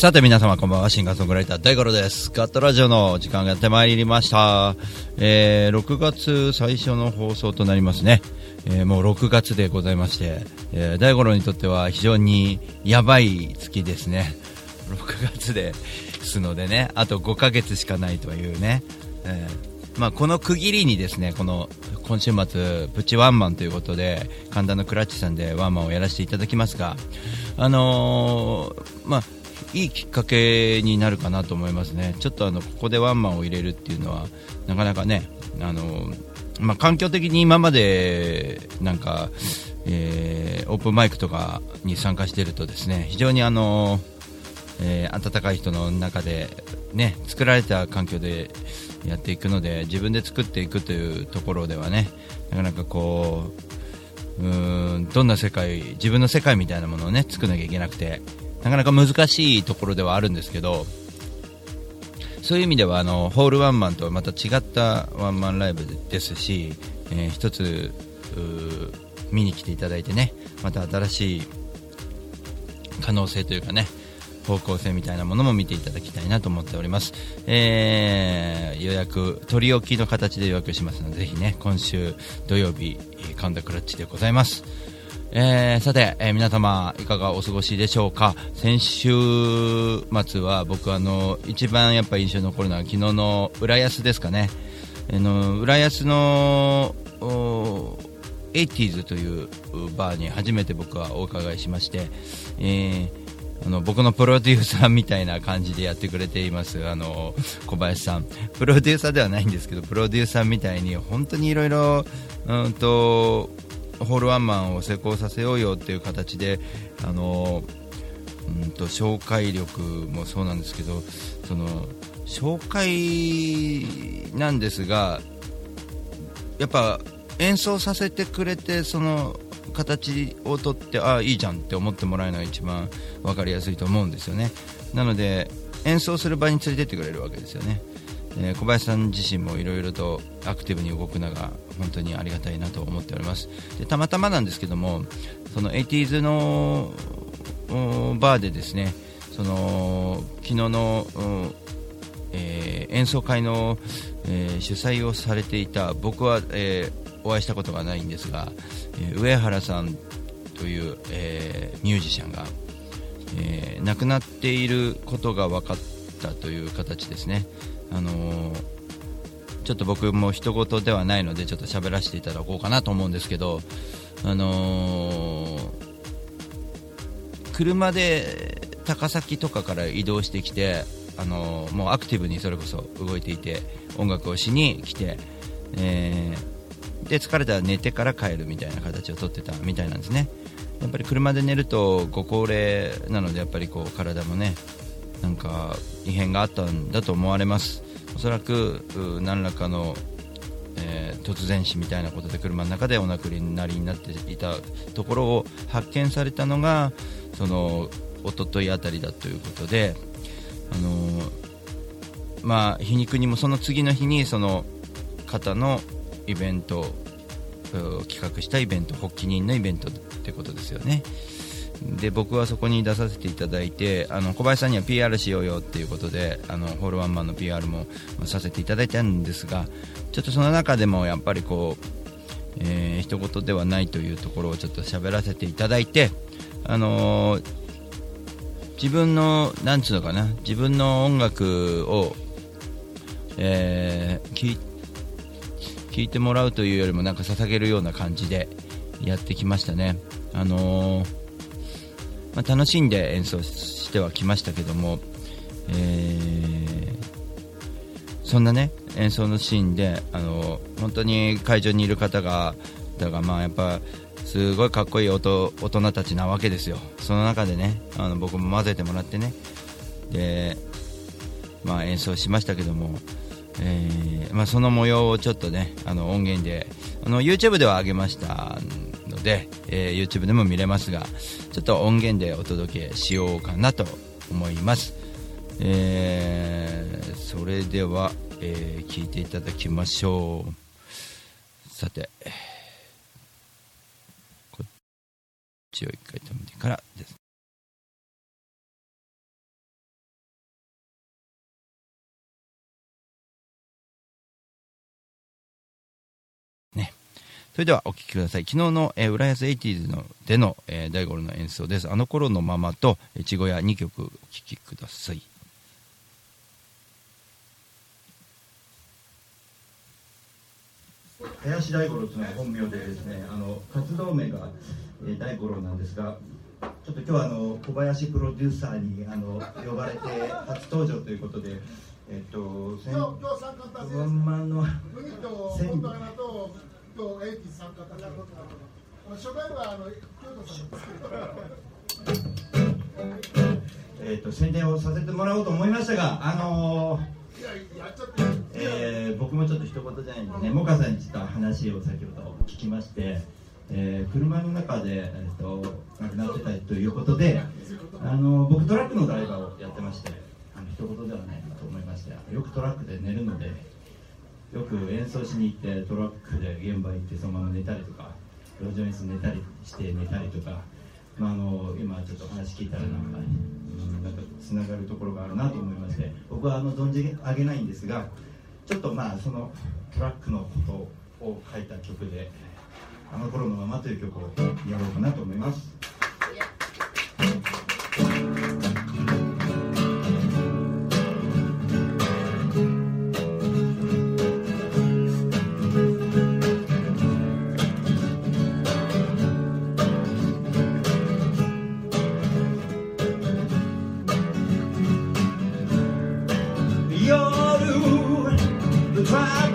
さて皆様こんばんは、シンガーソングライター大五郎です。ガットラジオの時間がやってまいりました。えー、6月最初の放送となりますね。えー、もう6月でございまして、えー、大五郎にとっては非常にやばい月ですね。6月ですのでね、あと5ヶ月しかないというね。えー、まあ、この区切りにですね、この今週末、プチワンマンということで、神田のクラッチさんでワンマンをやらせていただきますが、あのー、まあ、いいきっかけになるかなと思いますね、ちょっとあのここでワンマンを入れるっていうのはなかなかね、あのまあ、環境的に今までなんか、えー、オープンマイクとかに参加しているとですね非常にあの、えー、温かい人の中で、ね、作られた環境でやっていくので自分で作っていくというところではねなかなかこううんどんな世界自分の世界みたいなものをね作らなきゃいけなくてなかなか難しいところではあるんですけどそういう意味ではあのホールワンマンとはまた違ったワンマンライブですし、えー、一つ見に来ていただいてねまた新しい可能性というかね方向性みたいなものも見ていただきたいなと思っております、えー、予約取り置きの形で予約しますのでぜひね今週土曜日カウンタークラッチでございます。えー、さて、えー、皆様いかがお過ごしでしょうか？先週末は僕あの一番やっぱ印象に残るのは昨日の浦安ですかね、えー、の浦安の 80s というバーに初めて僕はお伺いしまして、えー、あの僕のプロデューサーみたいな感じでやってくれていますあの小林さん。プロデューサーではないんですけどプロデューサーみたいに本当にいろいろうんとホールワンマンを成功させようよっていう形であのうんと紹介力もそうなんですけどその紹介なんですがやっぱ演奏させてくれてその形をとってああいいじゃんって思ってもらえるのが一番分かりやすいと思うんですよね。なので演奏する場に連れてってくれるわけですよね。えー、小林さん自身もいろいろとアクティブに動くのが本当にありがたいなと思っております。でたまたまなんですけどもその 80s のバーでですねその昨日の、えー、演奏会の、えー、主催をされていた僕は、えお会いしたことがないんですが、え上原さんという、えミュージシャンが、え亡くなっていることが分かったという形ですね。あのー、ちょっと僕も人事ではないのでちょっと喋らせていただこうかなと思うんですけど、あのー、車で高崎とかから移動してきて、あのー、もうアクティブにそれこそ動いていて音楽をしに来て、えー、で疲れたら寝てから帰るみたいな形をとってたみたいなんですね。やっぱり車で寝るとご高齢なのでやっぱりこう体もねなんか異変があったんだと思われます。おそらく何らかの、えー、突然死みたいなことで車の中でお亡くなりになっていたところを発見されたのがその一昨日あたりだということで、あのー、まあ、皮肉にもその次の日にその方のイベント企画したイベント発起人のイベントってことですよね。で僕はそこに出させていただいてあの小林さんには PR しようよっていうことであのホールワンマンの PR もさせていただいたんですがちょっとその中でもやっぱりこう、えー、一言ではないというところをちょっと喋らせていただいて、あのー、自分のなんつうのかな自分の音楽を、えー、聞いてもらうというよりもなんか捧げるような感じでやってきましたね。あのーまあ、楽しんで演奏してはきましたけども、えー、そんなね演奏のシーンであの本当に会場にいる方がだがまあやっぱすごいかっこいい大人たちなわけですよ。その中でねあの僕も混ぜてもらってね。でまあ、演奏しましたけども、えーまあ、その模様をちょっとねあの音源であの YouTube では上げましたので、えー YouTube でも見れますがちょっと音源でお届けしようかなと思います、えーそれでは、えー聞いていただきましょう。さてそれではお聴きください。昨日の、えー、浦安 80s のでの、えー大五郎の演奏です。あの頃のままと越後屋2曲お聴きください。林大五郎というのが本名でですねあの活動名が、えー大五郎なんですがちょっと今日はあの小林プロデューサーにあの呼ばれて初登場ということでえっ、と先今日今日参加達成ワンマンの麦とエイティ参加達成あの初回はあの京都さんですけどえー、と宣伝をさせてもらおうと思いましたがあのいややっちゃってえー僕もちょっと一言じゃないんでね、モカさんにちょっと話を先ほど聞きまして、えー車の中で、えー、と亡くなってたということで、あの僕、トラックのドライバーをやってまして、あの一言ではないなと思いまして、よくトラックで寝るので、よく演奏しに行って、トラックで現場行って、そのまま寝たりとか、路上演奏寝たりして寝たりとか、まあ、あの今ちょっと話聞いたらなんか、うん、なんかつながるところがあるなと思いまして僕はあの存じ上げないんですがちょっとまあそのトラックのことを書いた曲で「あの頃のまま」という曲をやろうかなと思います。ト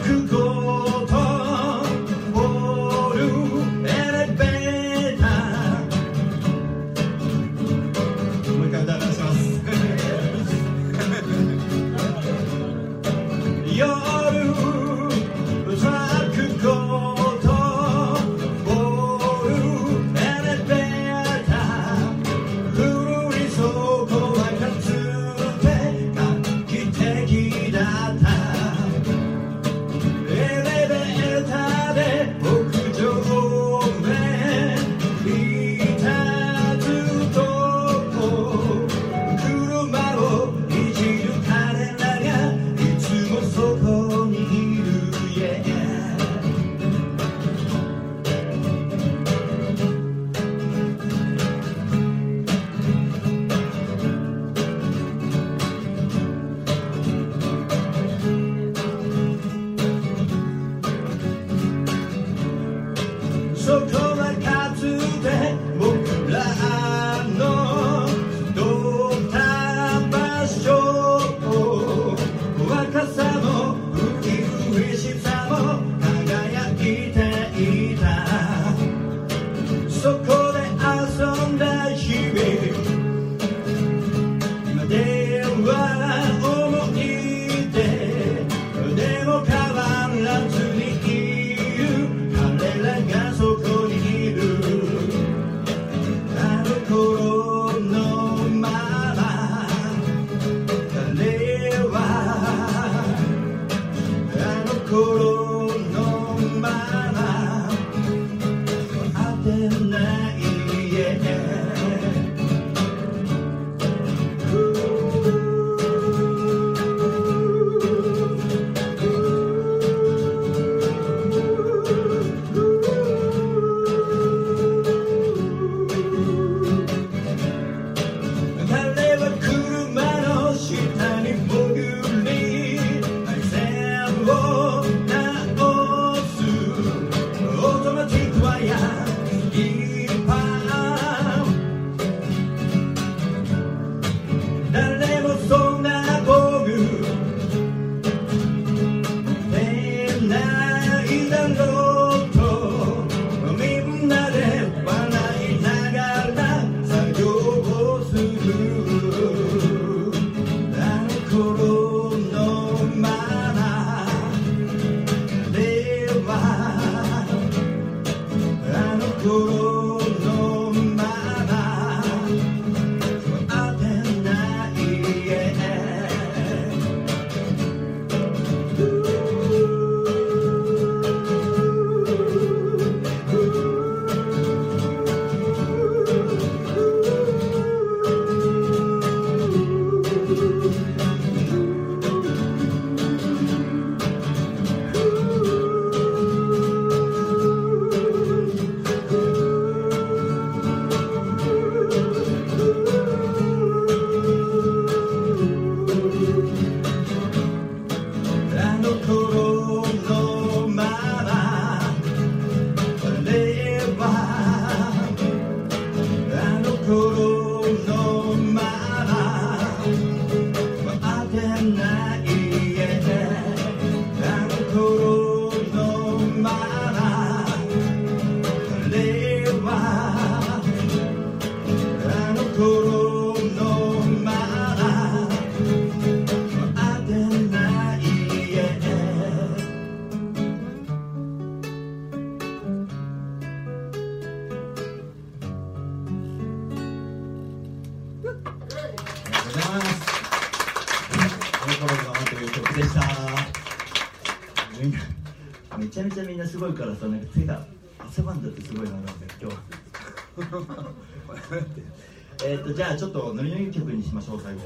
えっとじゃあちょっとノリノリ曲にしましょう最後。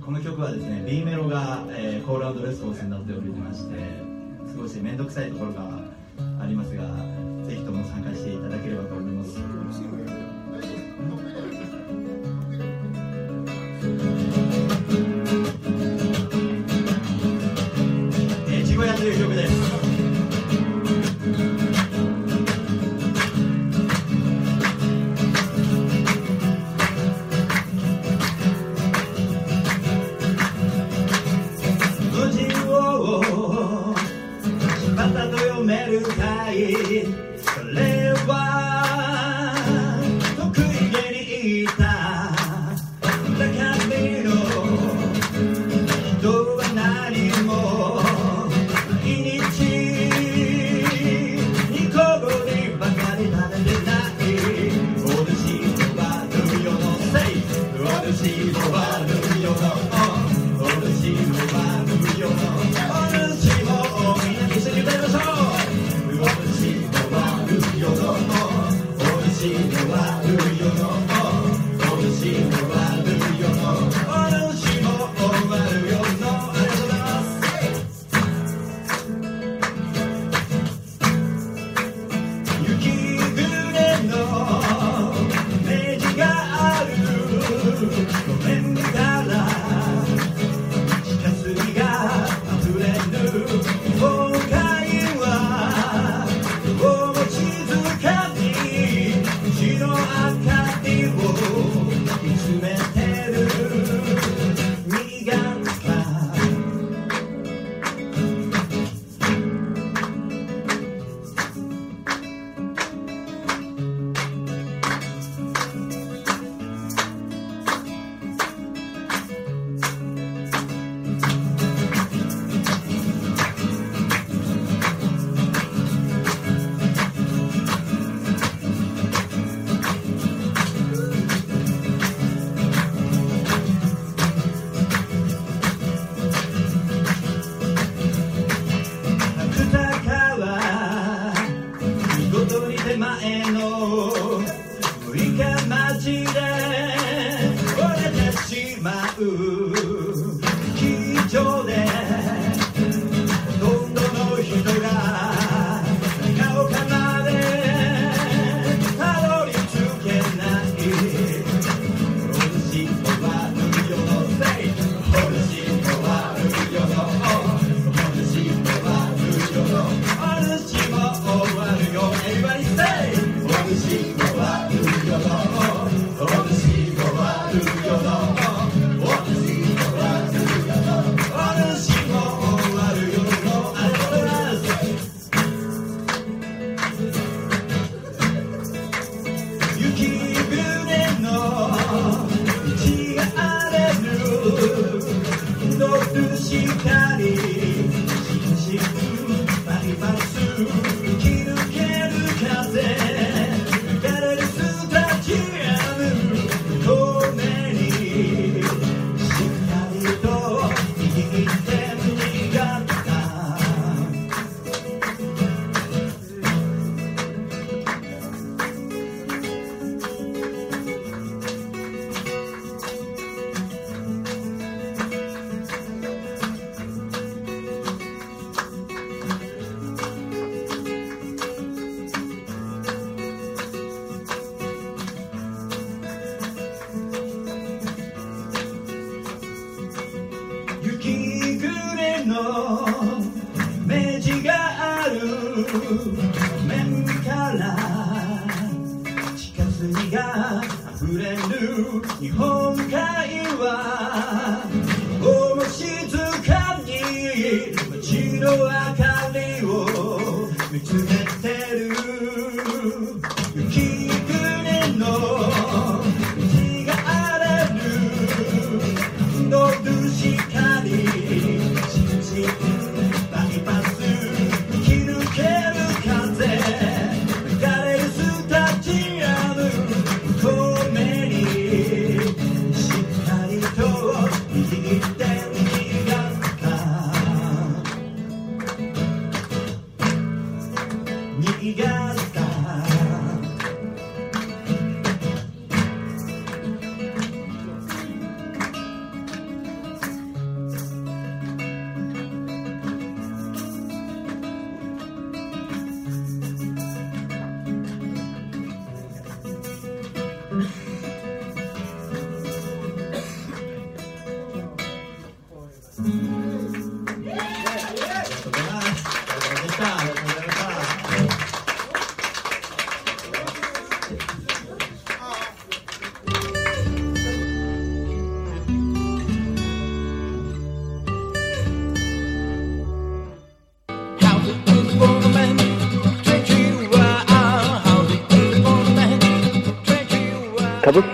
この曲はですね B メロが、えー、コールレスを選スになっておりまして少し面倒くさいところがありますがぜひとも参加していただければと思います。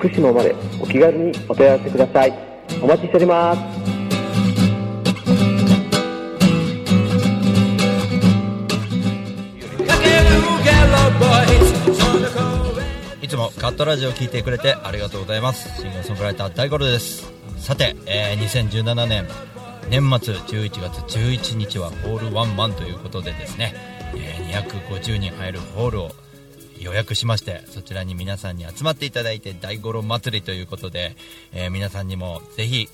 福島までお気軽にお問い合わせくださいお待ちしておりますいつもカットラジオを聞いてくれてありがとうございますシンガーソングライター大五郎ですさて、えー2017年年末11月11日はホールワンマンということでですね、えー250人入るホールを予約しましてそちらに皆さんに集まっていただいて大五郎祭りということで、えー皆さんにもぜひ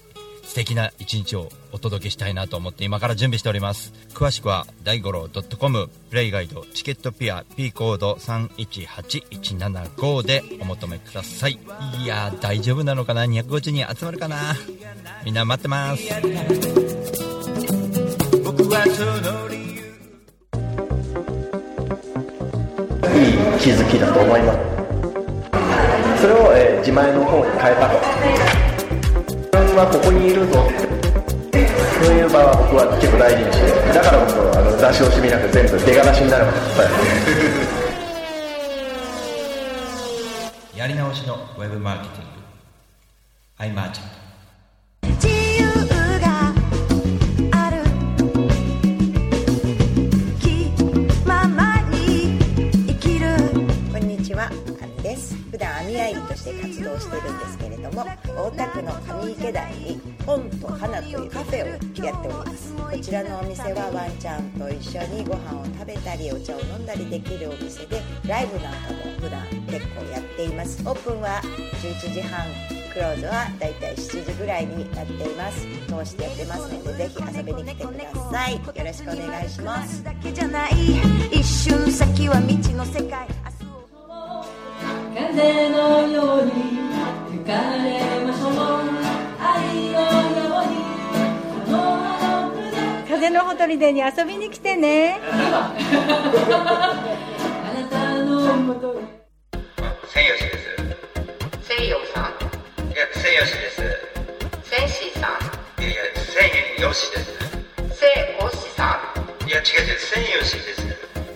素敵な一日をお届けしたいなと思って今から準備しております。詳しくは大五郎 .com プレイガイドチケットピア P コード318175でお求めください。いや大丈夫なのかな？250人集まるかな？みんな待ってます。気づきだと思いますそれを、えー自前の方に変えたと。自分はここにいるぞそういう場は僕は結構大事にしてだから僕はあの出し惜しみなく全部出がらしになる。まで伝えやり直しのウェブマーケティング。アてるんですけれども、大田区の上池台に本と花というカフェをやっております。こちらのお店はワンちゃんと一緒にご飯を食べたりお茶を飲んだりできるお店で、ライブなんかも普段結構やっています。オープンは11時半。クローズはだいたい7時ぐらいになっています。通してやってますので、ぜひ遊びに来てください。よろしくお願いします。風のように吹かれましょう。愛のようにこの葉の筆風のほとりでに遊びに来てね。あなたのもとです。西洋さん。いや千吉です。千シさん。いやいや千吉です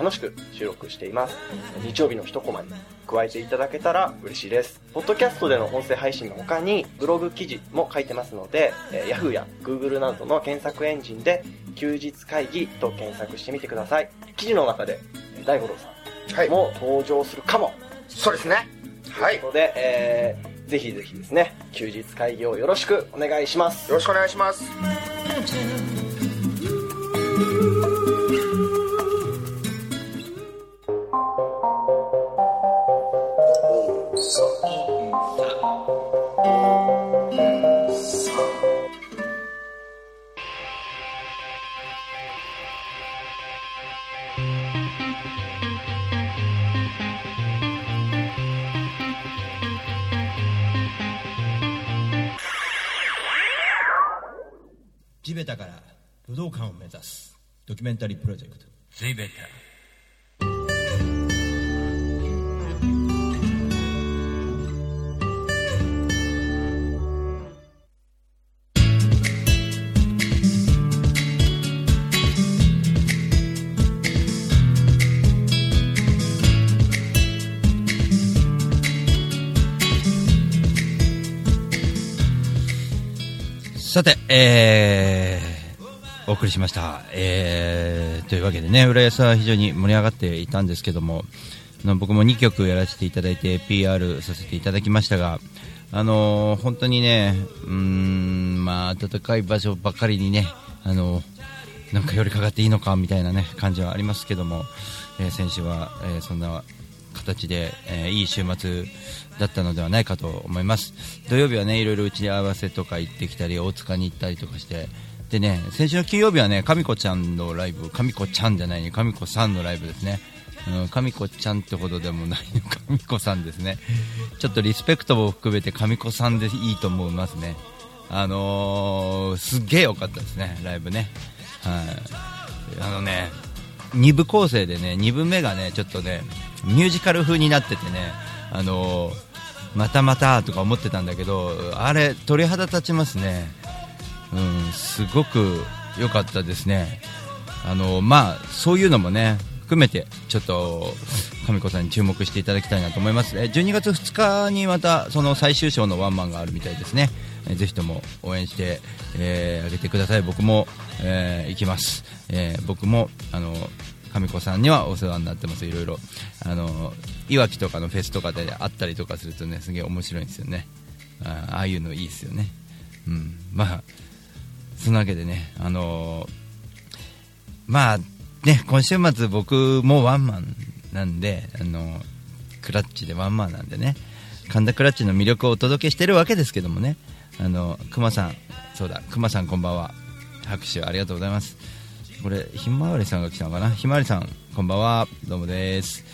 楽しく収録しています。日曜日の一コマに加えていただけたら嬉しいです。ポッドキャストでの音声配信の他にブログ記事も書いてますので、えー Yahoo や Google などの検索エンジンで休日会議と検索してみてください。記事の中でえー大五郎さんも登場するかも、そうですね。ということで、えーぜひぜひですね休日会議をよろしくお願いします。よろしくお願いします地べたから武道館を目指すドキュメンタリープロジェクト。地べた。さて、えー、お送りしました。えー、というわけでね、浦安は非常に盛り上がっていたんですけども、僕も2曲やらせていただいて PR させていただきましたが、あのー本当にね、うーん、まあ、暖かい場所ばかりにね、あのなんか寄りかかっていいのかみたいなね感じはありますけども、えー先週は、えそんな形で、えーいい週末だったのではないかと思います。土曜日はねいろいろ打ち合わせとか行ってきたり大塚に行ったりとかして。でね先週の金曜日はねかみこちゃんのライブかみこちゃんじゃないねかみこさんのライブですね。うんかみこちゃんってほどでもないのか みこさんですね。ちょっとリスペクトも含めてかみこさんでいいと思いますね。あのー、すっげえ良かったですねライブね。はい。あのね2部構成でね2部目がねちょっとねミュージカル風になっててね。あのまたまたとか思ってたんだけどあれ鳥肌立ちますね。うんすごく良かったですね。あのまあそういうのもね含めてちょっと神子さんに注目していただきたいなと思います。え12月2日にまたその最終章のワンマンがあるみたいですね。えぜひとも応援して、えーあげてください。僕も、えー行きます、えー僕もあの神子さんにはお世話になってます。いろいろ。あのいわきとかのフェスとかで会ったりとかするとねすげえ面白いんですよね。あああいうのいいですよね。うん。まあそんなわけでねあのまあね今週末僕もワンマンなんであのクラッチでワンマンなんでね神田クラッチの魅力をお届けしてるわけですけどもねあの熊さんそうだ熊さんこんばんは。拍手ありがとうございます。これひまわりさんが来たのかな？ひまわりさんこんばんは。どうもです。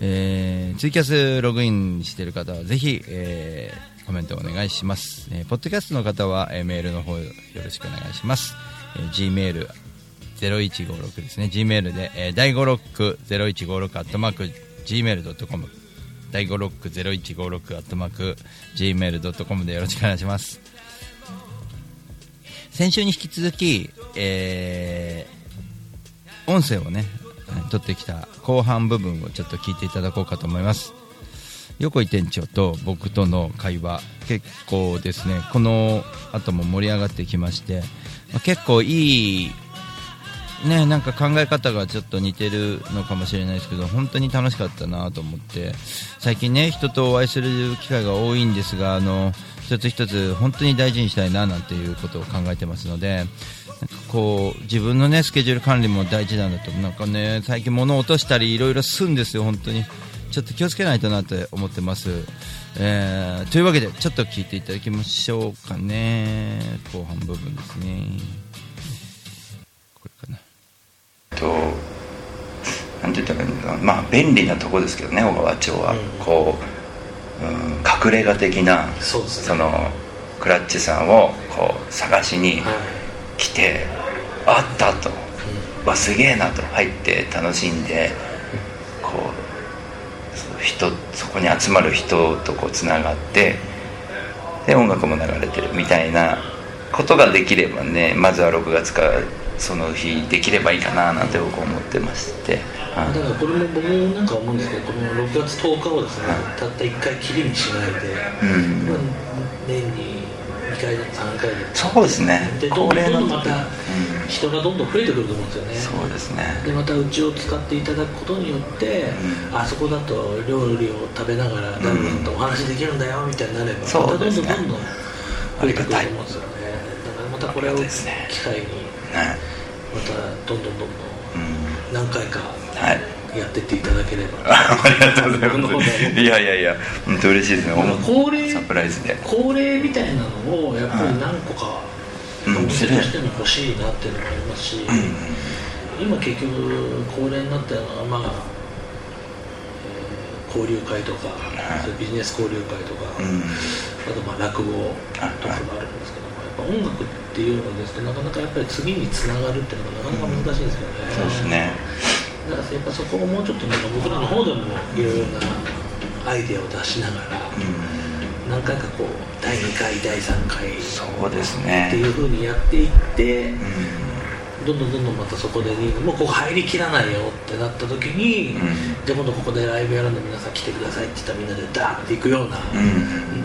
えーツイキャスログインしてる方はぜひ、えーコメントお願いします、えーポッドキャストの方は、えーメールの方よろしくお願いします、えー Gmail 0156ですね。Gmail で、えー、第5ロック0156アットマーク Gmail.com 第5ロック0156アットマーク Gmail.com でよろしくお願いします。先週に引き続き、えー音声をね取ってきた後半部分をちょっと聞いていただこうかと思います。横井店長と僕との会話結構ですね。この後も盛り上がってきまして、結構いいねなんか考え方がちょっと似てるのかもしれないですけど本当に楽しかったなと思って最近ね人とお会いする機会が多いんですがあの一つ一つ本当に大事にしたいななんていうことを考えてますのでなんかこう自分のねスケジュール管理も大事なんだとなんかね最近物を落としたりいろいろするんですよ本当に。ちょっと気をつけないとなって思ってます、えーというわけでちょっと聞いていただきましょうかね。後半部分ですね。これかな。となんて言ったらいいんだろうまあ便利なとこですけどね小川町は、こう、うん、隠れ家的なそ,、のクラッチさんをこう探しに来て、あったと、わすげえなと。入って楽しんでこう人そこに集まる人とこうつながってで音楽も流れてる。みたいなことができればねまずは6月からその日できればいいかななんて僕思ってまして、はい。だからこれも僕もなんか思うんですけどこの6月10日をですね、たった1回きりにしないで、うん。まあ年に2回でも3回で。もそうですね。でどんどんまた人がどんどん増えてくると思うんですよね。そうですね。でまたうちを使っていただくことによって、あそこだと料理を食べながら誰かとお話できるんだよみたいになれば、そうですね。またどんどんどんどん増えてくると思うんですよね。だからまたこれを機会にまたどんどんどんどん。何回かやってっていただければ、ありがとうございます。いやいやいや本当嬉しいですね。まあ恒例サプライズで。恒例みたいなのをやっぱり何個かうん。としても欲しいなっていうのもありますし、今結局恒例になったのはまあ、えー交流会とか、そういうビジネス交流会とか、あとまあ落語とかもあるんですけども、やっぱ音楽っていうのはですねなかなかやっぱり次につながるっていうのがなかなか難しいんですよね、そうですねだからやっぱそこをもうちょっとなんか僕らの方でもいろいろなアイデアを出しながら、何回かこう第2回第3回そうですね。っていうふうにやっていって、どんどんどんどんまたそこでにもうここ入りきらないよってなった時に、じゃあ今度ここでライブやるんで皆さん来てくださいって言ったらみんなでダーって行くような、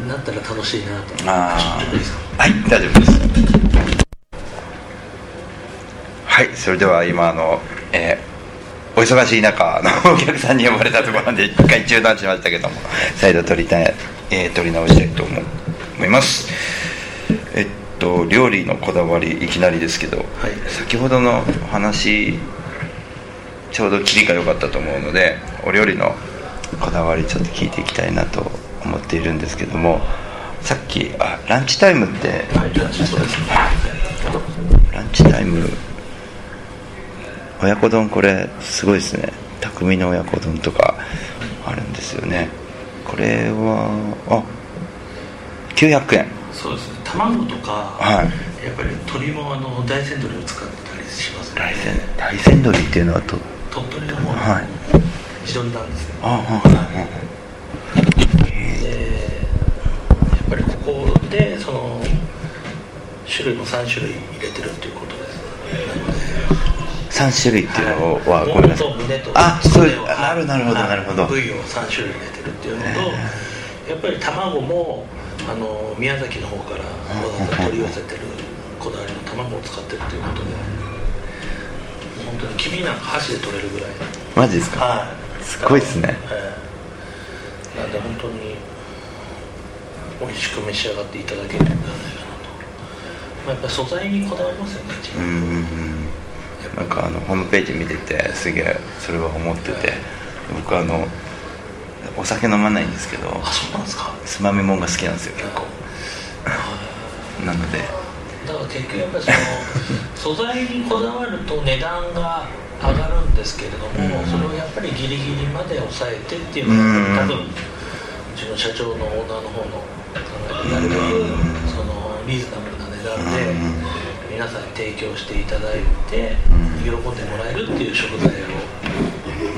なったら楽しいなと。ああ はい大丈夫です。はいそれでは今あの、えーお忙しい中のお客さんに呼ばれたところで 一回中断しましたけども再度撮りたい、えー撮り直したいと思思います。えっと料理のこだわりいきなりですけど、先ほどのお話ちょうど切りが良かったと思うのでお料理のこだわりちょっと聞いていきたいなと思っているんですけどもさっきあランチタイムって、ランチタイム親子丼これすごいですね。匠の親子丼とかあるんですよね。これはあ900円。そうですね。卵とか、はい。やっぱり鶏もあの大山鶏を使ってたりしますね。大山鶏っていうのはと鳥取のもの、はい。地鶏なんですけど。ああでやっぱりここでその種類も3種類入れてるっていうことです3種類っていうのは、はいごめんなさい。あそうなるなるほどはい。なるほど。部位を3種類入れてるっていうのとやっぱり卵もあの宮崎の方からわざわざ取り寄せてるこだわりの卵を使ってるっていうことで本当に黄身なんか箸で取れるぐらい。マジですか？はい。すごいっすね。ええ。なんで本当に美味しく召し上がっていただけるんじゃないかなと、まあ、やっぱり素材にこだわりますよねうんうんうんなんかあのホームページ見ててすげえそれは思ってて僕あのお酒飲まないんですけどあそうなんですか？つまみもんが好きなんですよ結構。なので。だから結局やっぱりその 素材にこだわると値段が上がるんですけれども、それをやっぱりギリギリまで抑えてっていうのが、多分うちの社長のオーナーの方の考えでなるべくそのリーズナブルな値段で皆さんに提供していただいて喜んでもらえるっていう食材を。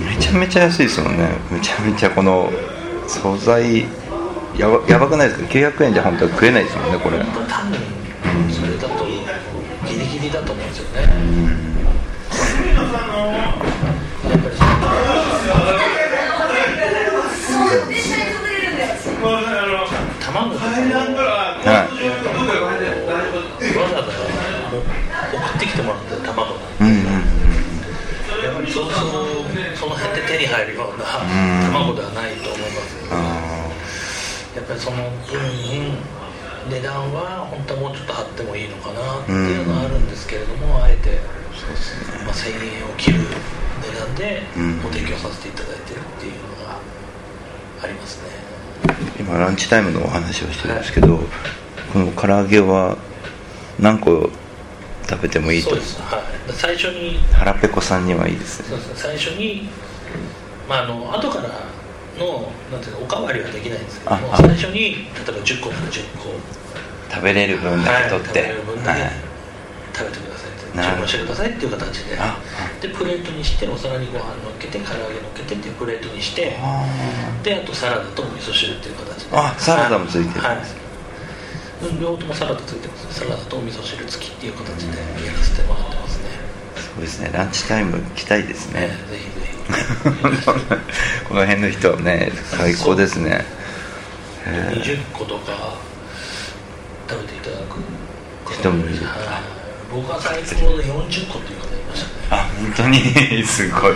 めちゃめちゃ安いですもんね。めちゃめちゃこの素材やばやばくないですか？900円じゃ本当は食えないですもんねこれ。多分それだとギリギリだと思うんですよね、に入るような卵ではないと思いますけど、やっぱりその分値段は本当はもうちょっと張ってもいいのかなっていうのはあるんですけれども、あえて、まあ、1000円を切る値段でご提供させていただいてるっていうのがありますね。今ランチタイムのお話をしてるんですけど、この唐揚げは何個食べてもいいと。そうです、はい、最初に腹ペコさんにはいいですね。そうです。ね最初に、まあ、あの後からのなんていうのおかわりはできないんですけども最初に例えば10個なら10個食べれる分だけ取って、はい食べれる分食べてください注文してくださいっていう形で。でプレートにしてお皿にご飯乗っけて唐揚げ乗っけてっていうプレートにしてであとサラダとお味噌汁っていう形で。あサラダもついてるはい、はい。うん両方ともサラダついてます。サラダとお味噌汁付きっていう形でやらせてもらってますね。そうですね。ランチタイム来たいですね、ぜひ。ぜ この辺の人はね最高ですね。へー。20個とか食べていただく人もいる。はい。僕は最高で40個っていう方いましたね。あ本当に？すごい。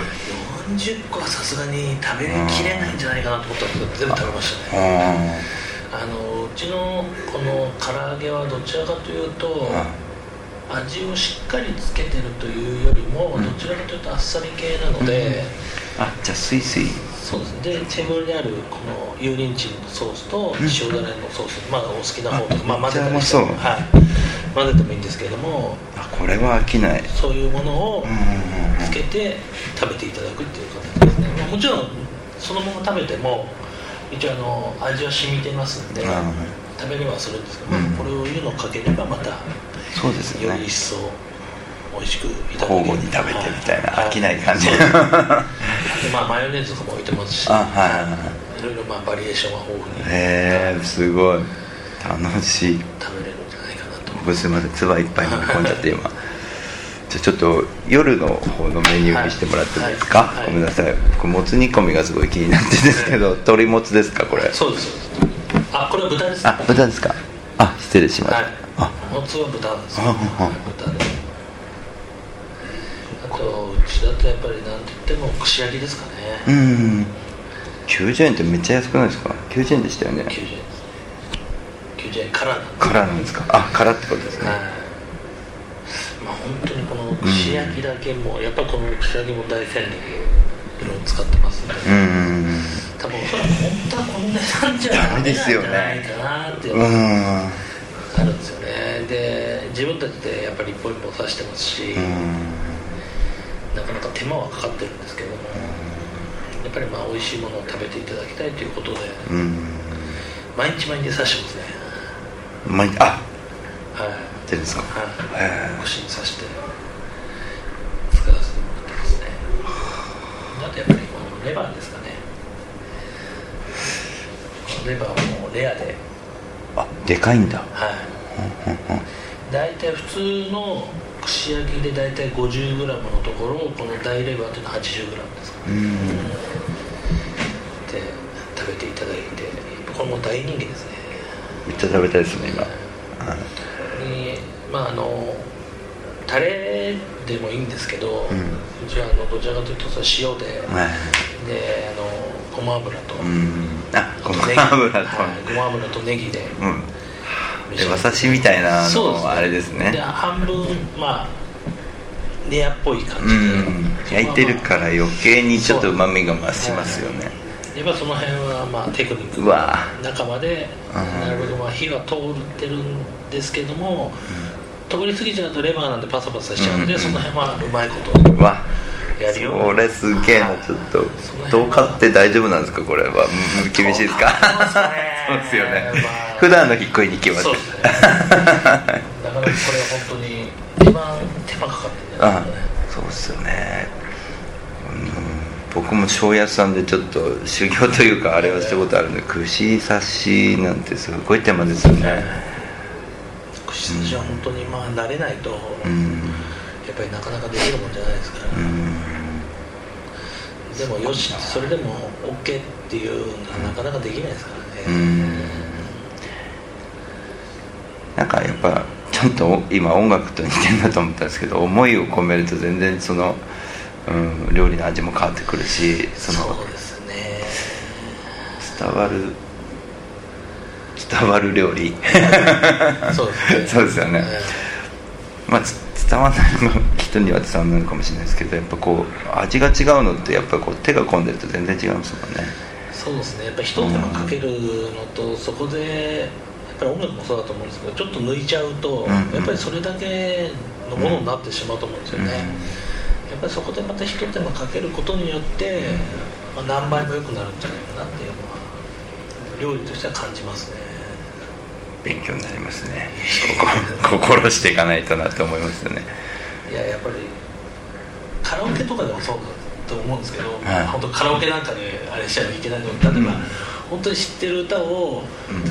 40個はさすがに食べきれないんじゃないかなと思ったんですけど全部食べましたね。ああのうちのこの唐揚げはどちらかというと味をしっかりつけてるというよりもどちらかというとあっさり系なので、あじゃあスイスイ。そうですね。でテーブルにあるこの油淋鶏のソースと塩だれのソース、まあお好きな方とか、まあ、混ぜてめっちゃう。まはい、混ぜてもいいんですけれども。あこれは飽きない。そういうものをつけて食べていただくっていう形ですね、まあもちろんそのまま食べても一応あの味は染みてますんであ食べれはするんですけど、まあこれをいうのをかければまたそうですよね。より一層美味しく交互に食べてみたいな飽きない感じ。まあマヨネーズとかも置いてますし。あはいはいろいろまあバリエーションは豊富に。へえすごい。楽しい。食べれるんじゃないかなと。僕すいません唾いっぱい飲み込んじゃって今。じゃあちょっと夜の方のメニューにしてもらってもいいですか、はい。はい。ごめんなさい。僕もつ煮込みがすごい気になってですけど鶏もつですかこれ？そうです。あこれは豚ですあ豚ですか。あ失礼しました、はいもつは豚なんです。よああ豚であとうちだとやっぱりなんて言っても串焼きですかね。うん。90円ってめっちゃ安くないですか？90円でしたよね。90円。です90 190円からからなんですか？あからってことですね。はい。まあ本当にこの串焼きだけも、やっぱこの串焼きも大戦略を使ってますんで、うんうん多分おそらく本当はこの値段じゃダメなんじゃないかなって。いううんのがうんあるんですよね。で自分たちでやっぱり一本一本刺してますし、なかなか手間はかかってるんですけども、やっぱりまあ美味しいものを食べていただきたいということでうん。毎日毎日刺してますね。まあはい。やってるんですか？はい。腰に刺して作らせてもらってますね。あとやっぱりこのレバーですかね。このレバーはもうレアで。あでかいんだ。はい大体普通の串焼きで大体 50g のところをこの大レバーっていうのは 80g ですか。うん。で食べていただいてこれもう大人気ですね。めっちゃ食べたいですね今。にまああのタレでもいいんですけど、うちはあのどちらかというと塩で、はい。であのごま油と、うん。あごま油と。はいごま油とネギでうんで馬刺しみたいなのあれですね。で半分まあレアっぽい感うじん。焼いてるから余計にちょっとうまみが増しますよね。でやっぱその辺はまあテクニック。うわ。中まで。うん。なるべくまあ火は通ってるんですけども、通り過ぎちゃうとレバーなんでパサパサしちゃうんで、うんその辺はうまいこと。うわ。やるよ。これすげえ。なちょっとどう買って大丈夫なんですかこれは。うん厳しいですか？そうですよね。普段の日食いに行きます。そうですね。だからこれは本当に一番手間かかってるんじゃないあそうですよね。うん。僕も庄屋さんでちょっと修行というかあれはしたことあるんで串刺しなんてすごい手間ですよね。串刺しは本当にまあ慣れないと、うん。やっぱりなかなかできるもんじゃないですから、でもよしそれでも OK っていうのはなかなかできないですからね、うん。なんかやっぱちょっと今音楽と似てるなと思ったんですけど思いを込めると全然その、うん、料理の味も変わってくるしそのそうですね。伝わる伝わる料理。そうですね。そうですよね、まあつ伝わらないのが人には伝わらないのかもしれないですけどやっぱこう味が違うのってやっぱこう手が込んでると全然違いますもんねそうですね。やっぱり一手間かけるのと、そこでやっぱり音楽もそうだと思うんですけどちょっと抜いちゃうと、うん。やっぱりそれだけのものになってしまうと思うんですよね、やっぱりそこでまた一手間かけることによって、まあ、何倍も良くなるんじゃないかなっていうのは料理としては感じますね。勉強になりますね。心していかないとなって思いますよね。いややっぱりカラオケとかでもそうだと思うんですけど、はい。本当カラオケなんかであれしちゃいけないのに例えば、本当に知ってる歌を、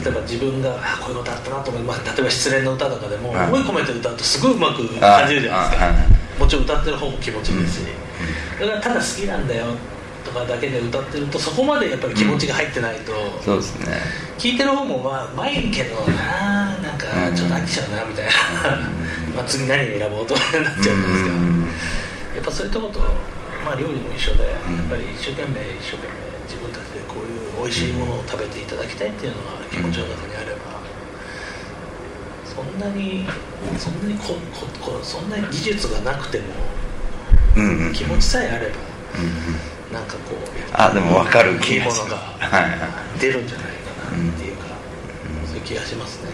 例えば自分があこういう歌あったなと思って、まあ、例えば失恋の歌とかでも、はい。思い込めて歌うとすごいうまく感じるじゃないですか、もちろん歌ってる方も気持ちいいですし、だからただ好きなんだよとかだけで歌ってるとそこまでやっぱり気持ちが入ってないと、そうですね。聞いてる方もまあうまいけどななんかちょっと飽きちゃうなみたいな、まあ次何選ぼうとなっちゃうんですけど、やっぱそういうとこと、まあ、料理も一緒で、やっぱり一生懸命一生懸命自分たちでこういう美味しいものを食べていただきたいっていうのが気持ちの中にあれば、そんなにそんなにこここそんなに技術がなくてもうんうん。気持ちさえあれば、なんかこうあでも分かる気がします。いいものがはいはい。出るんじゃないかなっていうか、そういう気がしますね。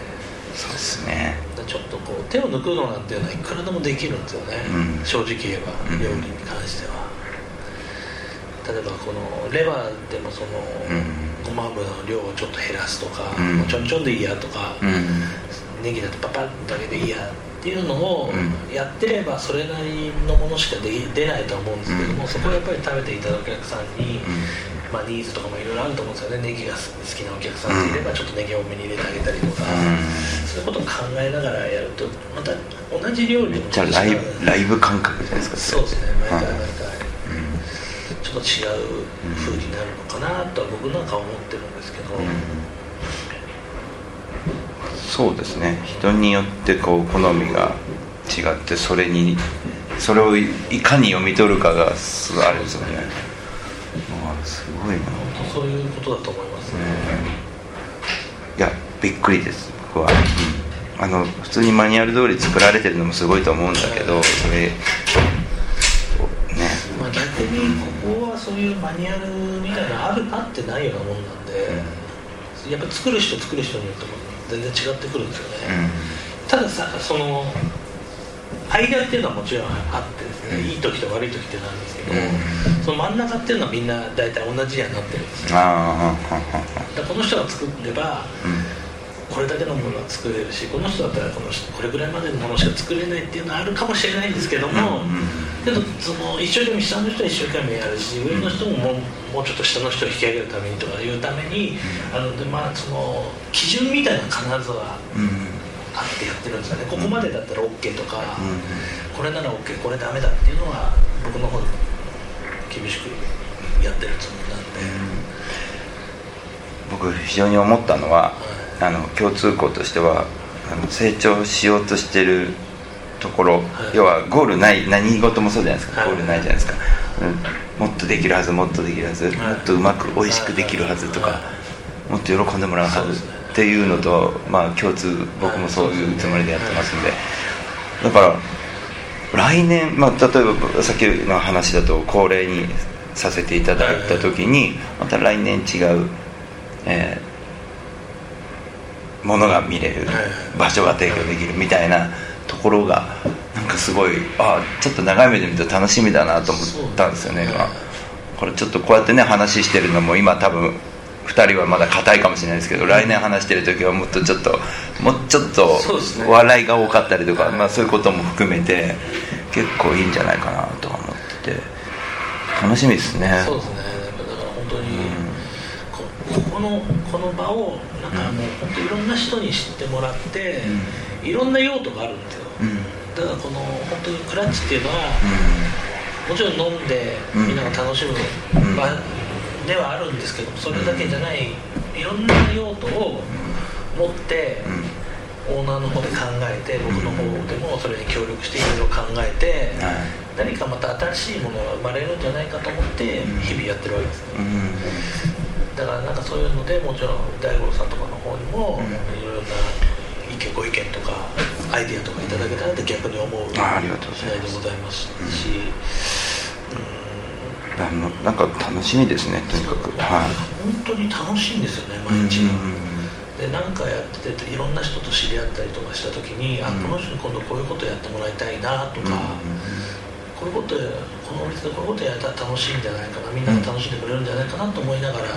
そうですね。ちょっとこう手を抜くのなんていうのはいくらでもできるんですよね、うん。正直言えばうん。料理に関しては、例えばこのレバーでもその、ごま油の量をちょっと減らすとか、うん。もうちょんちょんでいいやとか、うん。ネギだとパパッだけでいいやっていうのをうん。やってればそれなりのものしかでき出ないとは思うんですけども、そこをやっぱり食べていただくお客さんに、まあ、ニーズとかもいろいろあると思うんですよね。ネギが好きなお客さんがいればちょっとネギ多めに入れてあげたりとか、そういうことを考えながらやるとまた同じ料理でもじゃあライブライブ感覚じゃないですかそうですね。毎回はい毎回、ちょっと違う風になるのかなとは僕なんかは思ってるんですけど、そうですね。人によってこう好みが違ってそれにそれをいいかに読み取るかがすごいあれですよね。あすごいな。そういうことだと思いますね、いやびっくりです。僕は、うん、あの普通にマニュアル通り作られてるのもすごいと思うんだけどそれね。まあ、逆にここはそういうマニュアルみたいなのあるあってないようなもんなんで、やっぱ作る人作る人によっても全然違ってくるんですよね、たださその間っていうのはもちろんあってですね、いい時と悪い時っていうのはあるんですけど、その真ん中っていうのはみんな大体同じにはなってるんですよ。あだこの人が作れば、これだけのものは作れるしこの人だったらこの人これぐらいまでのものしか作れないっていうのはあるかもしれないんですけども、けどその一生懸命下の人は一生懸命やるし上の人ももうもうちょっと下の人を引き上げるためにとかいうためにあのでまあその基準みたいなの必ずはあってやってるんですよね。ここまでだったら OK とか、これなら OK これダメだっていうのは僕の方で厳しくやってるつもりなんで。僕非常に思ったのは、あの共通項としてはあの成長しようとしてるところ、要はゴールない何事もそうじゃないですか、ゴールないじゃないですか、うん、もっとできるはずもっとできるはず、もっとうまく美味しくできるはずとか、もっと喜んでもらうはずっていうのと、まあ共通僕もそういうつもりでやってますんで、だから来年、まあ、例えばさっきの話だと恒例にさせていただいた時にまた来年違う、えーものが見れる場所が提供できるみたいなところがなんかすごいあちょっと長い目で見ると楽しみだなと思ったんですよね今。これちょっとこうやってね話してるのも今多分2人はまだ硬いかもしれないですけど来年話してる時はもっとちょっともうちょっと笑いが多かったりとか、まあ、そういうことも含めて結構いいんじゃないかなとは思ってて。楽しみですね。そうですね。だから本当に、ここのこの場をなんかもう本当いろんな人に知ってもらって、いろんな用途があるんですよ、だからこの本当にクラッチっていうのは、もちろん飲んでみんなが楽しむ場ではあるんですけどそれだけじゃないいろんな用途を持って、オーナーの方で考えて僕の方でもそれに協力していろいろ考えて、何かまた新しいものが生まれるんじゃないかと思って日々やってるわけですね、だからなんかそういうのでもちろん大五郎さんとかの方にもいろいろな意見ご意見とかアイディアとかいただけたらって逆に思うあありがとうござい次第でございますし、あのなんか楽しみですねとにかく。はい。本当に楽しいんですよね毎日。が。で何かやってていろんな人と知り合ったりとかした時に、あこの人に今度こういうことやってもらいたいなとか、こういうことこのお店でこういうことやったら楽しいんじゃないかなみんなが楽しんでくれるんじゃないかなと思いながら、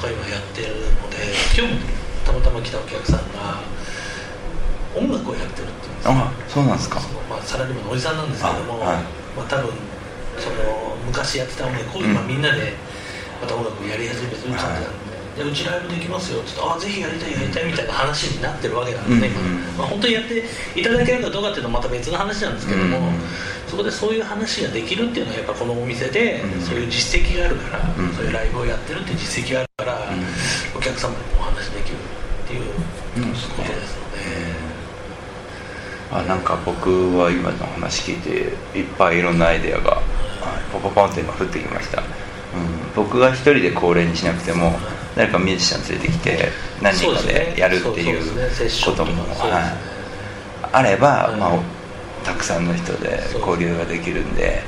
僕は今やってるので今日もたまたま来たお客さんが音楽をやってるっていうんです。よあそうなんですか。まあ、サラリーマンのおじさんなんですけども、あはい。まあ、多分その昔やってた音楽を今みんなでまた音楽をやり始めてる感じなんで。でうちライブできますよって言ってあぜひやりたいやりたいみたいな話になってるわけなんでね、今、まあ、本当にやっていただけるかどうかっていうのはまた別の話なんですけども、そこでそういう話ができるっていうのはやっぱこのお店でそういう実績があるから、そういうライブをやってるっていう実績があるから、お客様にもお話できるっていうことですので、あなんか僕は今の話聞いていっぱいいろんなアイデアが、はい、ポポポンって今降ってきました、うん、僕が一人で恒例にしなくても誰かミュージシャン連れてきて何人かでやるっていうことも、はい、あれば、まあ、たくさんの人で交流ができるんで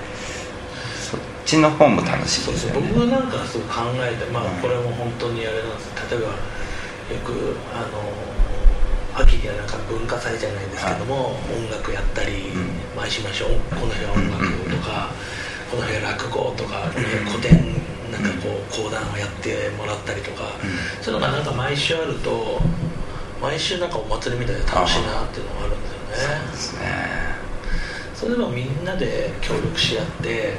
そっちの方も楽しいですよね。僕なんかすごく考えて、まあ、これも本当にあれなんです。例えばよくあの秋にはなんか文化祭じゃないですけども、音楽やったり、毎週毎週この日は音楽とか、この日は落語とかこの日は古典なんかこう講談をやってもらったりとか、そういうのがなんか毎週あると毎週なんかお祭りみたいで楽しいなっていうのがあるんですよね。そうですね。それでもみんなで協力し合って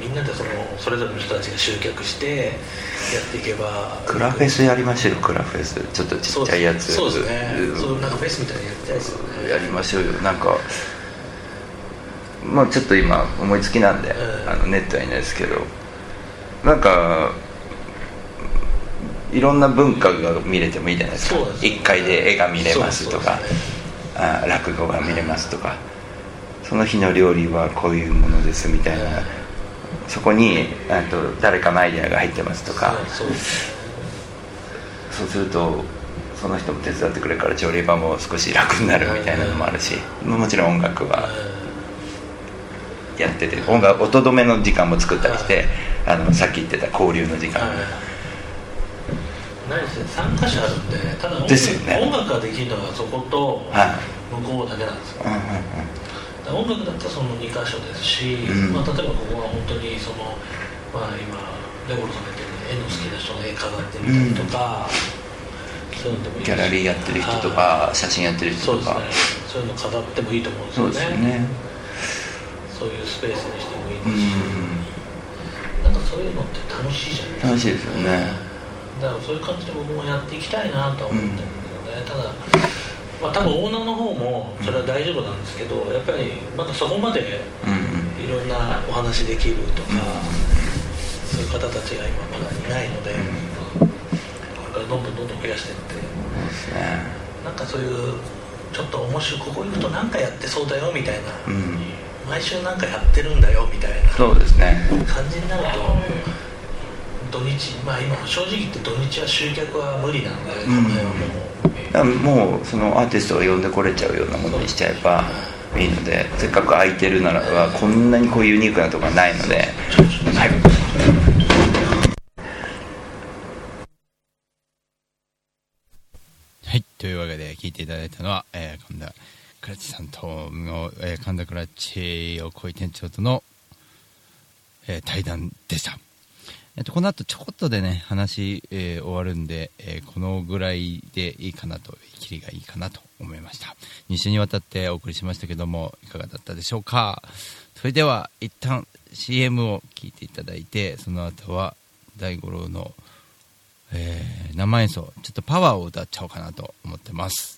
みんなでそのそれぞれの人たちが集客してやっていけばクラフェスやりましょうよクラフェス。ちょっとちっちゃいやつそうですね。そうなんかフェスみたいなのやりたいですよね。やりましょうよ。なんかまあちょっと今思いつきなんで、あのネットはいないですけど。なんかいろんな文化が見れてもいいじゃないですか。1階で絵が見れますとかあ落語が見れますとか。その日の料理はこういうものですみたいなそこにあと誰かのアイデアが入ってますとか。そうす。るとその人も手伝ってくれるから調理場も少し楽になるみたいなのもあるし、もちろん音楽はやってて音楽音止めの時間も作ったりしてあのさっき言ってた交流の時間。何せ3箇所あるんでただ音楽ね。音楽ができるのがそことは向こうだけなんですよ、うんうん音楽だったらその2箇所ですし、うん。まあ、例えばここは本当にその、まあ、今レゴロさんが言ってる絵の好きな人の絵飾ってみたりとか、そういうのでもいいしギャラリーやってる人とか写真やってる人とか。そういうの飾ってもいいと思うんですよそうね。そういうスペースにしてもいいうんですし、なんかそういうのって楽しいじゃない楽しいですよね。だからそういう感じで僕もやっていきたいなとは思ってるんだけどね、ただまあ多分オーナーの方もそれは大丈夫なんですけどやっぱりまだそこまでいろんなお話できるとか、そういう方たちが今まだいないので、これからどんどんどんどん増やしていって。なんかそういうちょっと面白いここ行くと何かやってそうだよみたいな、うん。毎週なんかやってるんだよみたいなそうですね。感じになると土日まあ今正直言って土日は集客は無理なので、この辺はもうもうそのアーティストが呼んでこれちゃうようなものにしちゃえばいいのでせっかく空いてるならばこんなにこういうユニークなところがないので、はい、はい。というわけで、聞いていただいたのは、えー、神田クラッチさんとの、えー、神田クラッチ横井店長との、えー対談でした。えっと、この後ちょこっとでね、話、えー終わるんで、えーこのぐらいでいいかなと、切りがいいかなと思いました。2週にわたってお送りしましたけども、いかがだったでしょうか？それでは、一旦 CM を聞いていただいて、その後は、大五郎の、えー生演奏、ちょっとパワーを歌っちゃおうかなと思ってます。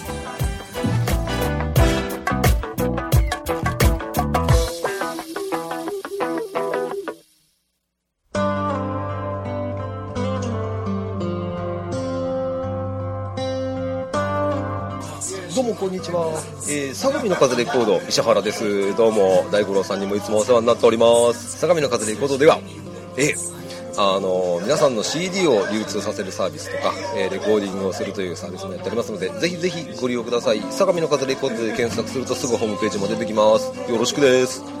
します、えー、相模の風レコード石原です。どうも大五郎さんにもいつもお世話になっております。相模の風レコードではえーあの皆さんの CD を流通させるサービスとか、えーレコーディングをするというサービスもやっておりますのでぜひぜひご利用ください。相模の風レコードで検索するとすぐホームページも出てきます。よろしくです。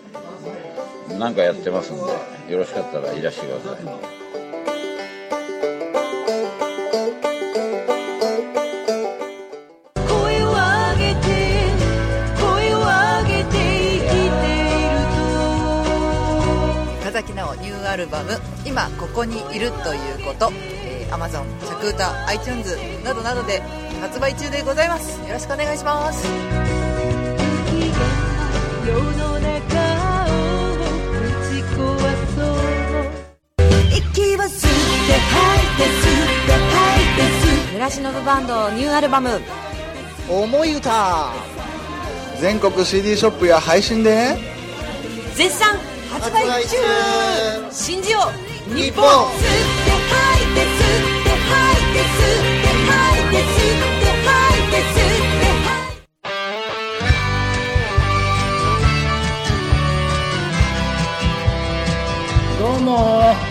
何かやってますんでよろしかったらいらしてください。声を上げて声を上げて生きている深崎奈緒ニューアルバム「今ここにいるということ」えー、Amazon、チャクータ、iTunes などなどで発売中でございます。よろしくお願いします世の中をぶち壊そう息は吸って暮らしの部バンドニューアルバム「思い歌」全国 CD ショップや配信で。絶賛発売中。信じよう日本。どうも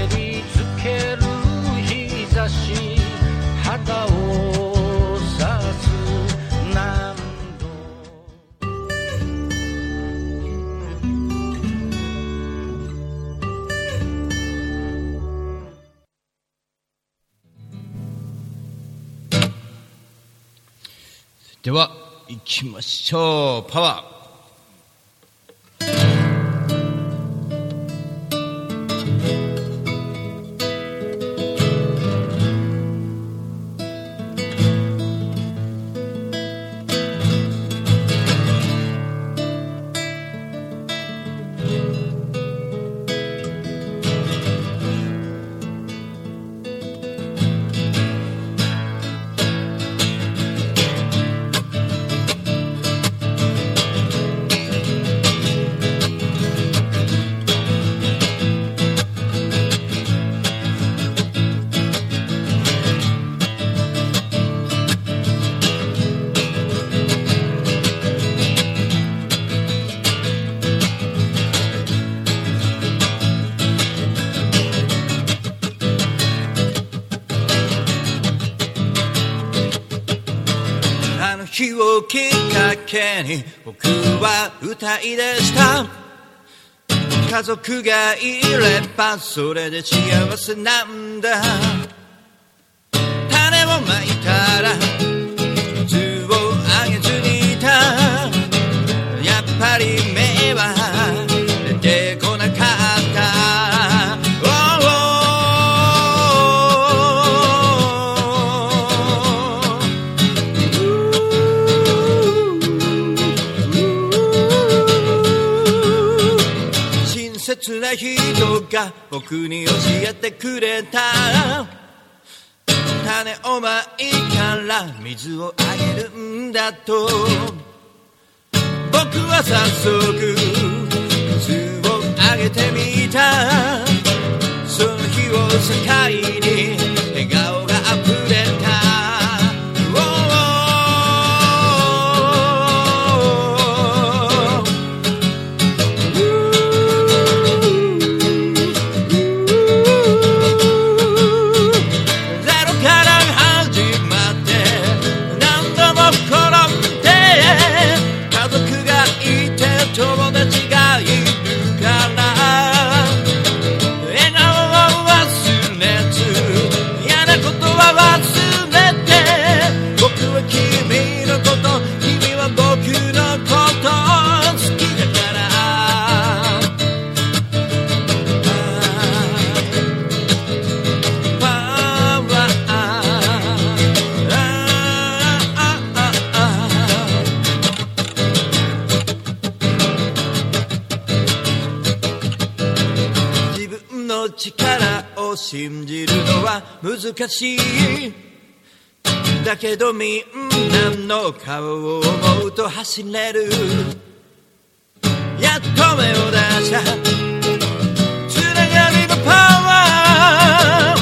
では行きましょう。パワー。家族がいればそれで幸せなんだ人が僕に教えてくれた。種をまいたら水をあげるんだと。僕は早速水をあげてみた。その日を境に笑顔信じるのは難しい。だけどみんなの顔を思うと走れる。やっと目を出したつながりのパワー。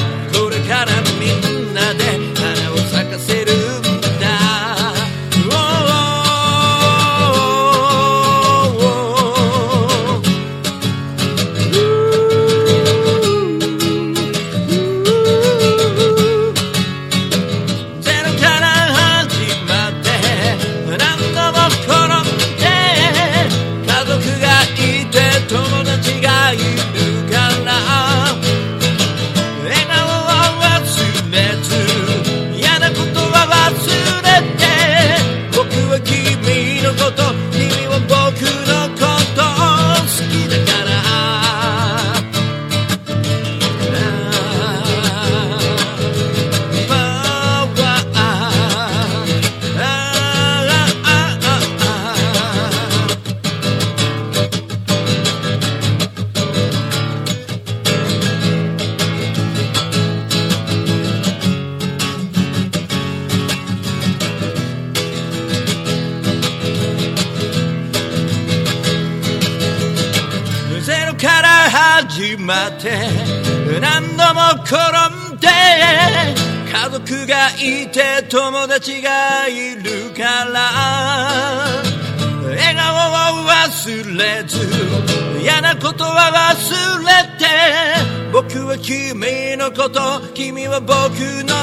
君は僕の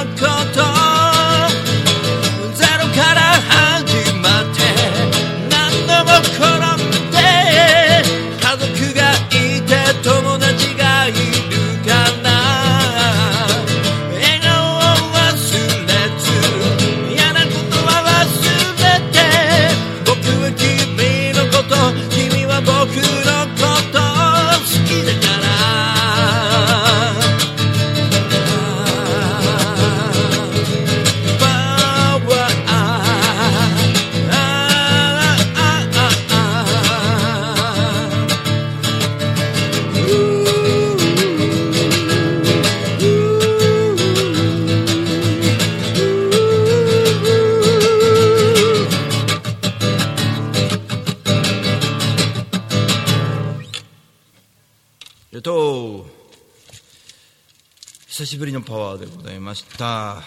しぶりのパワーでございました。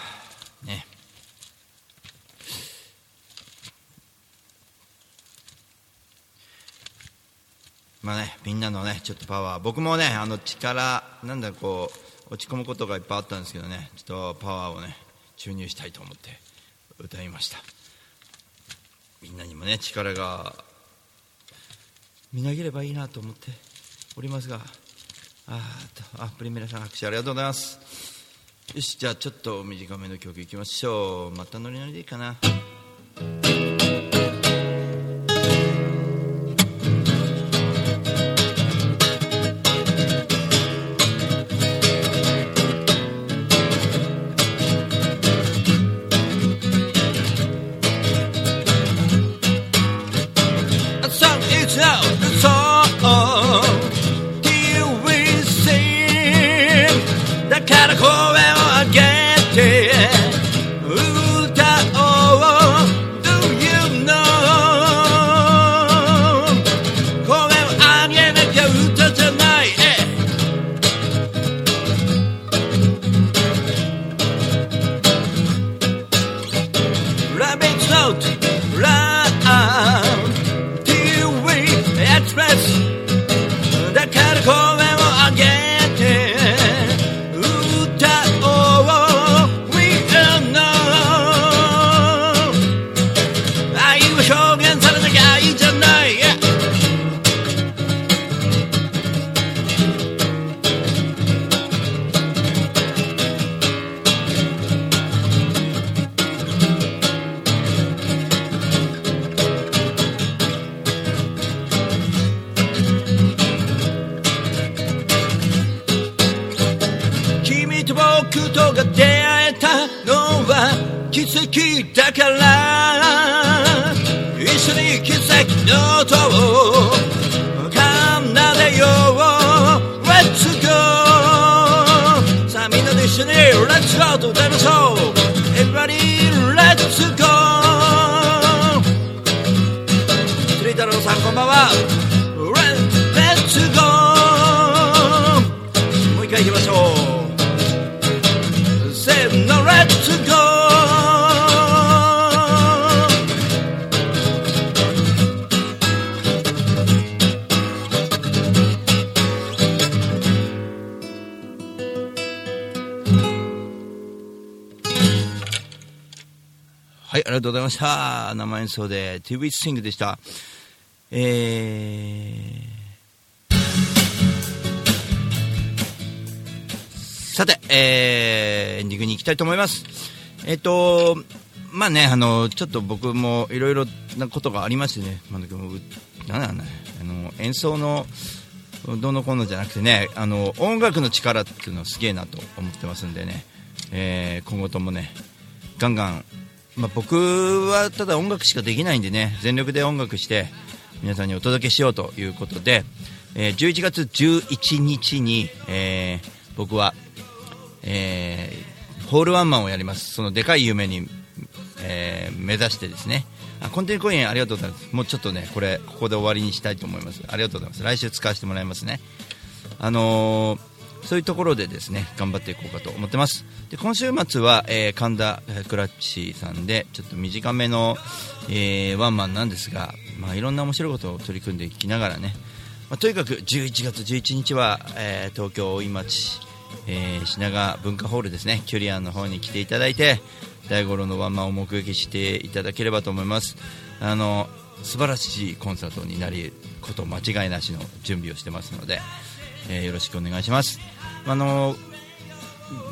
ね。まあねみんなのねちょっとパワー。僕もねあの力なんだこう落ち込むことがいっぱいあったんですけどね。ちょっとパワーをね注入したいと思って歌いました。みんなにもね力がみなぎればいいなと思っておりますが。あとあプリメラさん拍手ありがとうございます。よしじゃあちょっと短めの曲いきましょう。またノリノリでいいかな。生演奏で TV Sing でした。えー、さて、えー、エンディングに行きたいと思います。えっ、と、まあね、あの、ちょっと僕もいろいろなことがありましてね、まあ、でもうなんだろうね、あの、演奏の、どうのこうのじゃなくてね、あの、音楽の力っていうのはすげえなと思ってますんでね、えー、今後ともね、ガンガン、まあ、僕はただ音楽しかできないんでね、全力で音楽して、皆さんにお届けしようということで、えー11月11日に、えー僕は、えーホールワンマンをやります。そのでかい夢に、えー目指してですね。あ、コンテンツコインありがとうございます。もうちょっとね、これ、ここで終わりにしたいと思います。ありがとうございます。来週使わせてもらいますね。あのーそういうところでですね頑張っていこうかと思ってます。で今週末は、えー神田クラッチさんでちょっと短めの、えーワンマンなんですが、まあ、いろんな面白いことを取り組んでいきながらね、まあ、とにかく11月11日は、えー東京大井町、えー品川文化ホールですね。キュリアンの方に来ていただいて大五郎のワンマンを目撃していただければと思います。あの素晴らしいコンサートになること間違いなしの準備をしてますので、えーよろしくお願いします。あの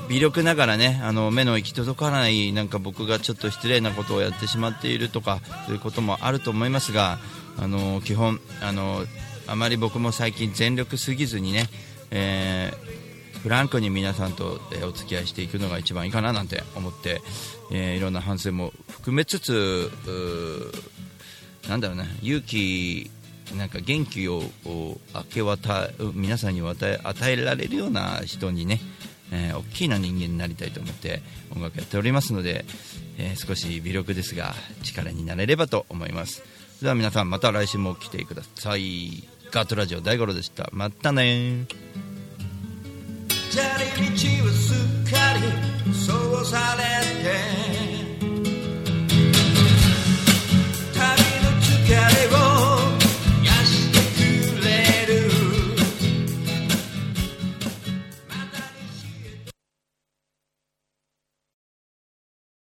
微力ながらねあの目の行き届かないなんか僕がちょっと失礼なことをやってしまっているとかそういうこともあると思いますがあの基本あのあまり僕も最近全力すぎずにね、えーフランクに皆さんとえお付き合いしていくのが一番いいかななんて思って、えーいろんな反省も含めつつなんだろうな勇気なんか元気を明け渡皆さんに与えられるような人にね、えー、大きな人間になりたいと思って音楽やっておりますので、えー、少し微力ですが力になれればと思います。では皆さんまた来週も来てください。ガートラジオ大五郎でした。またね砂はすっかりそうされて旅の疲れ